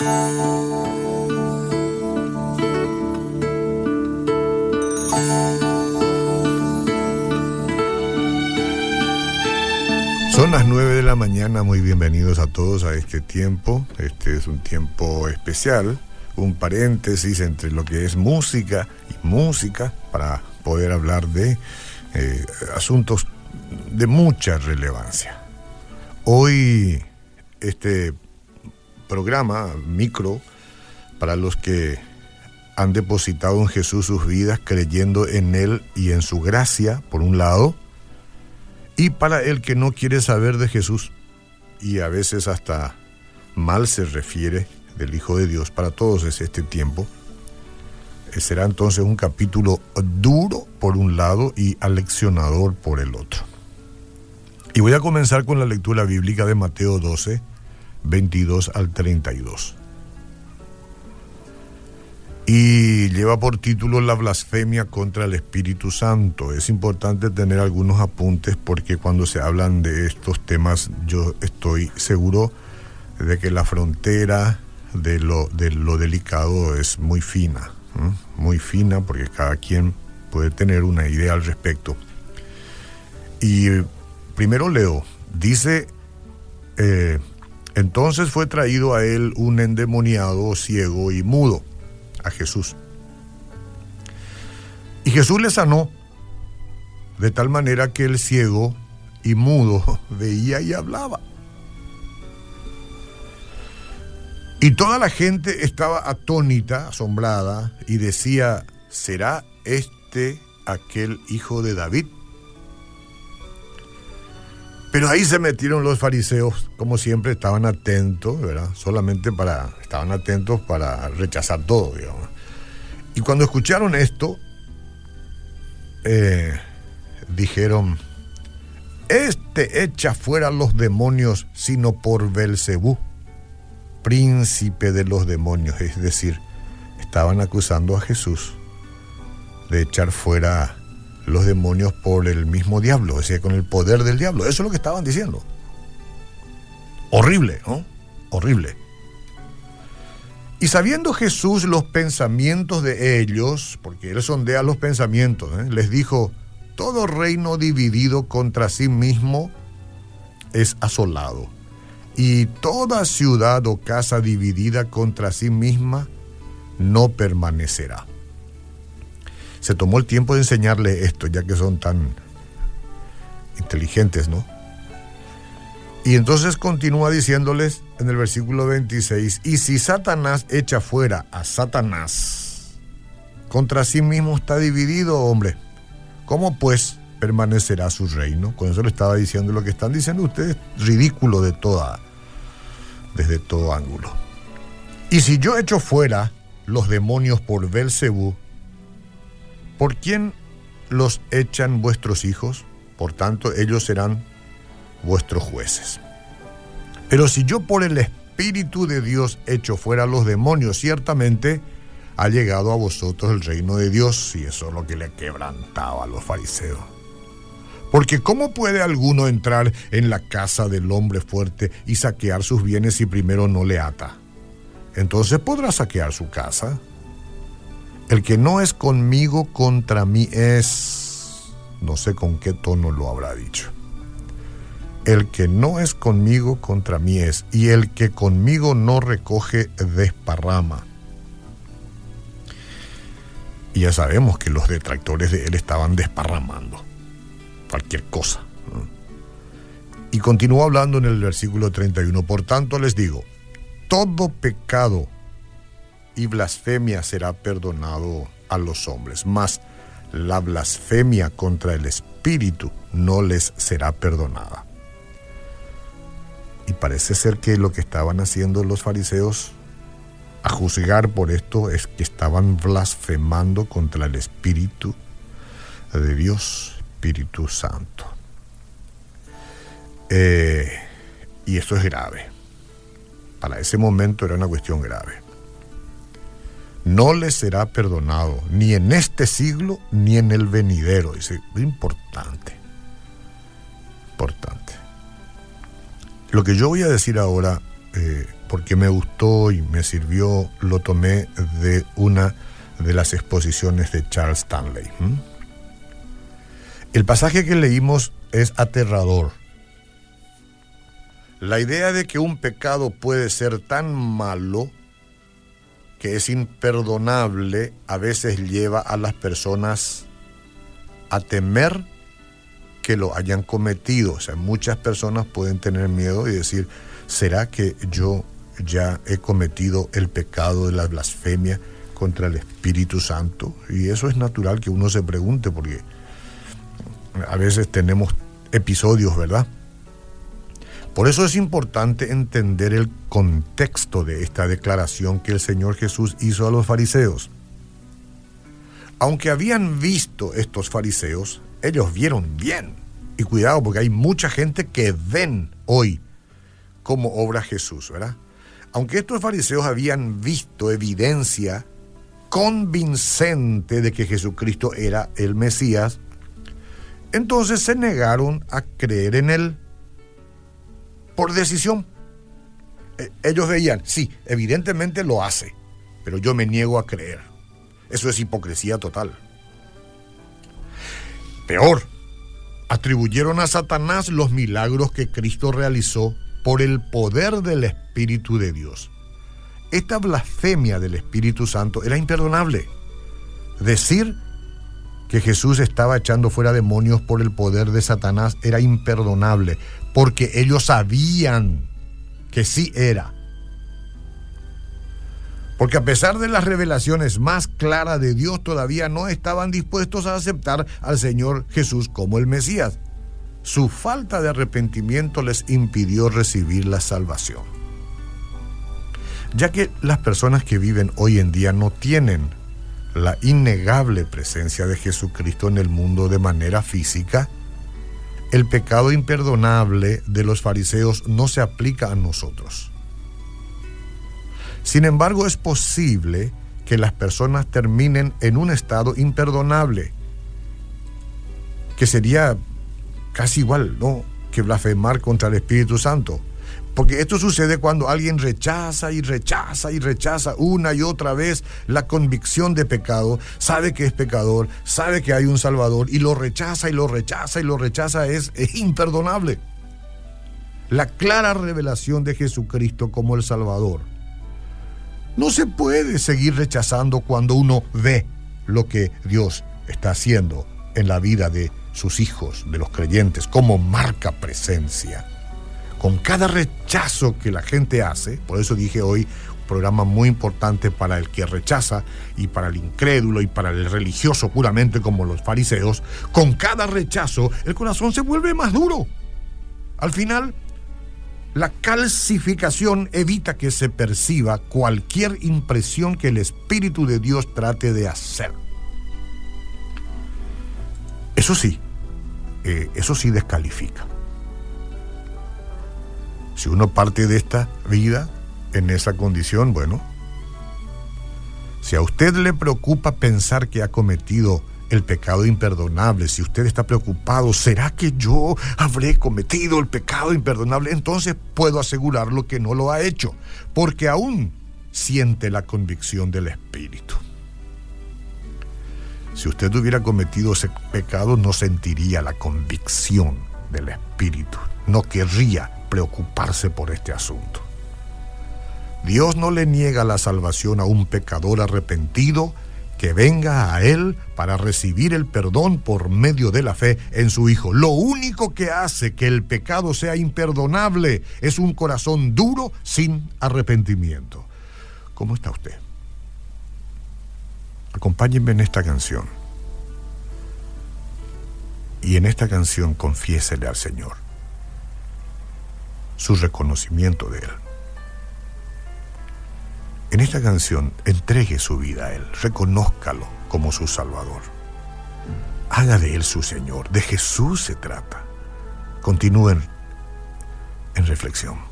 Son las 9 de la mañana, muy bienvenidos a todos a este tiempo. Este es un tiempo especial, un paréntesis entre lo que es música y música para poder hablar de eh, asuntos de mucha relevancia. Hoy este programa micro para los que han depositado en Jesús sus vidas creyendo en Él y en su gracia, por un lado, y para el que no quiere saber de Jesús y a veces hasta mal se refiere del Hijo de Dios, para todos es este tiempo. Eh, será entonces un capítulo duro por un lado y aleccionador por el otro. Y voy a comenzar con la lectura bíblica de Mateo 12, 22 al 32 y lleva por título La blasfemia contra el Espíritu Santo. Es importante tener algunos apuntes porque cuando se hablan de estos temas yo estoy seguro de que la frontera de lo, de lo delicado es muy fina, muy fina porque cada quien puede tener una idea al respecto. Y primero leo, dice, eh, entonces fue traído a él un endemoniado ciego y mudo a Jesús. Y Jesús le sanó de tal manera que el ciego y mudo veía y hablaba. Y toda la gente estaba atónita, asombrada, y decía, ¿será este aquel hijo de David? Pero ahí se metieron los fariseos, como siempre, estaban atentos, ¿verdad? Solamente para, estaban atentos para rechazar todo, digamos. Y cuando escucharon esto, eh, dijeron, este echa fuera los demonios, sino por Belcebú, príncipe de los demonios. Es decir, estaban acusando a Jesús de echar fuera los demonios por el mismo diablo, es decir, con el poder del diablo. Eso es lo que estaban diciendo. Horrible, ¿no? Horrible. Y sabiendo Jesús los pensamientos de ellos, porque él sondea los pensamientos, ¿eh? les dijo, todo reino dividido contra sí mismo es asolado, y toda ciudad o casa dividida contra sí misma no permanecerá se tomó el tiempo de enseñarle esto, ya que son tan inteligentes, ¿no? Y entonces continúa diciéndoles en el versículo 26, y si Satanás echa fuera a Satanás, contra sí mismo está dividido, hombre, ¿cómo pues permanecerá su reino? Con eso le estaba diciendo lo que están diciendo ustedes, ridículo de toda, desde todo ángulo. Y si yo echo fuera los demonios por Belcebú, ¿Por quién los echan vuestros hijos? Por tanto, ellos serán vuestros jueces. Pero si yo por el Espíritu de Dios echo fuera los demonios, ciertamente ha llegado a vosotros el reino de Dios, y eso es lo que le quebrantaba a los fariseos. Porque ¿cómo puede alguno entrar en la casa del hombre fuerte y saquear sus bienes si primero no le ata? Entonces podrá saquear su casa. El que no es conmigo contra mí es, no sé con qué tono lo habrá dicho. El que no es conmigo contra mí es, y el que conmigo no recoge desparrama. Y ya sabemos que los detractores de él estaban desparramando cualquier cosa. Y continúa hablando en el versículo 31, por tanto les digo, todo pecado y blasfemia será perdonado a los hombres, mas la blasfemia contra el Espíritu no les será perdonada. Y parece ser que lo que estaban haciendo los fariseos a juzgar por esto es que estaban blasfemando contra el Espíritu de Dios, Espíritu Santo. Eh, y esto es grave. Para ese momento era una cuestión grave no le será perdonado, ni en este siglo, ni en el venidero. Dice, importante, importante. Lo que yo voy a decir ahora, eh, porque me gustó y me sirvió, lo tomé de una de las exposiciones de Charles Stanley. El pasaje que leímos es aterrador. La idea de que un pecado puede ser tan malo que es imperdonable a veces lleva a las personas a temer que lo hayan cometido. O sea, muchas personas pueden tener miedo y decir, ¿será que yo ya he cometido el pecado de la blasfemia contra el Espíritu Santo. Y eso es natural que uno se pregunte porque a veces tenemos episodios, ¿verdad? Por eso es importante entender el contexto de esta declaración que el Señor Jesús hizo a los fariseos. Aunque habían visto estos fariseos, ellos vieron bien. Y cuidado, porque hay mucha gente que ven hoy cómo obra Jesús, ¿verdad? Aunque estos fariseos habían visto evidencia convincente de que Jesucristo era el Mesías, entonces se negaron a creer en él por decisión. E, ellos veían, sí, evidentemente lo hace, pero yo me niego a creer. Eso es hipocresía total. Peor, atribuyeron a Satanás los milagros que Cristo realizó por el poder del Espíritu de Dios. Esta blasfemia del Espíritu Santo era imperdonable. Decir que Jesús estaba echando fuera demonios por el poder de Satanás era imperdonable, porque ellos sabían que sí era. Porque a pesar de las revelaciones más claras de Dios, todavía no estaban dispuestos a aceptar al Señor Jesús como el Mesías. Su falta de arrepentimiento les impidió recibir la salvación. Ya que las personas que viven hoy en día no tienen la innegable presencia de Jesucristo en el mundo de manera física, el pecado imperdonable de los fariseos no se aplica a nosotros. Sin embargo, es posible que las personas terminen en un estado imperdonable, que sería casi igual, ¿no? Que blasfemar contra el Espíritu Santo. Porque esto sucede cuando alguien rechaza y rechaza y rechaza una y otra vez la convicción de pecado, sabe que es pecador, sabe que hay un Salvador y lo rechaza y lo rechaza y lo rechaza es, es imperdonable. La clara revelación de Jesucristo como el Salvador. No se puede seguir rechazando cuando uno ve lo que Dios está haciendo en la vida de sus hijos, de los creyentes, como marca presencia. Con cada rechazo que la gente hace, por eso dije hoy, un programa muy importante para el que rechaza y para el incrédulo y para el religioso puramente como los fariseos, con cada rechazo el corazón se vuelve más duro. Al final, la calcificación evita que se perciba cualquier impresión que el Espíritu de Dios trate de hacer. Eso sí, eh, eso sí descalifica. Si uno parte de esta vida en esa condición, bueno, si a usted le preocupa pensar que ha cometido el pecado imperdonable, si usted está preocupado, ¿será que yo habré cometido el pecado imperdonable? Entonces puedo asegurarlo que no lo ha hecho, porque aún siente la convicción del Espíritu. Si usted hubiera cometido ese pecado, no sentiría la convicción del Espíritu, no querría preocuparse por este asunto. Dios no le niega la salvación a un pecador arrepentido que venga a Él para recibir el perdón por medio de la fe en su Hijo. Lo único que hace que el pecado sea imperdonable es un corazón duro sin arrepentimiento. ¿Cómo está usted? Acompáñenme en esta canción. Y en esta canción confiésele al Señor su reconocimiento de Él. En esta canción entregue su vida a Él, reconózcalo como su Salvador. Haga de Él su Señor, de Jesús se trata. Continúen en reflexión.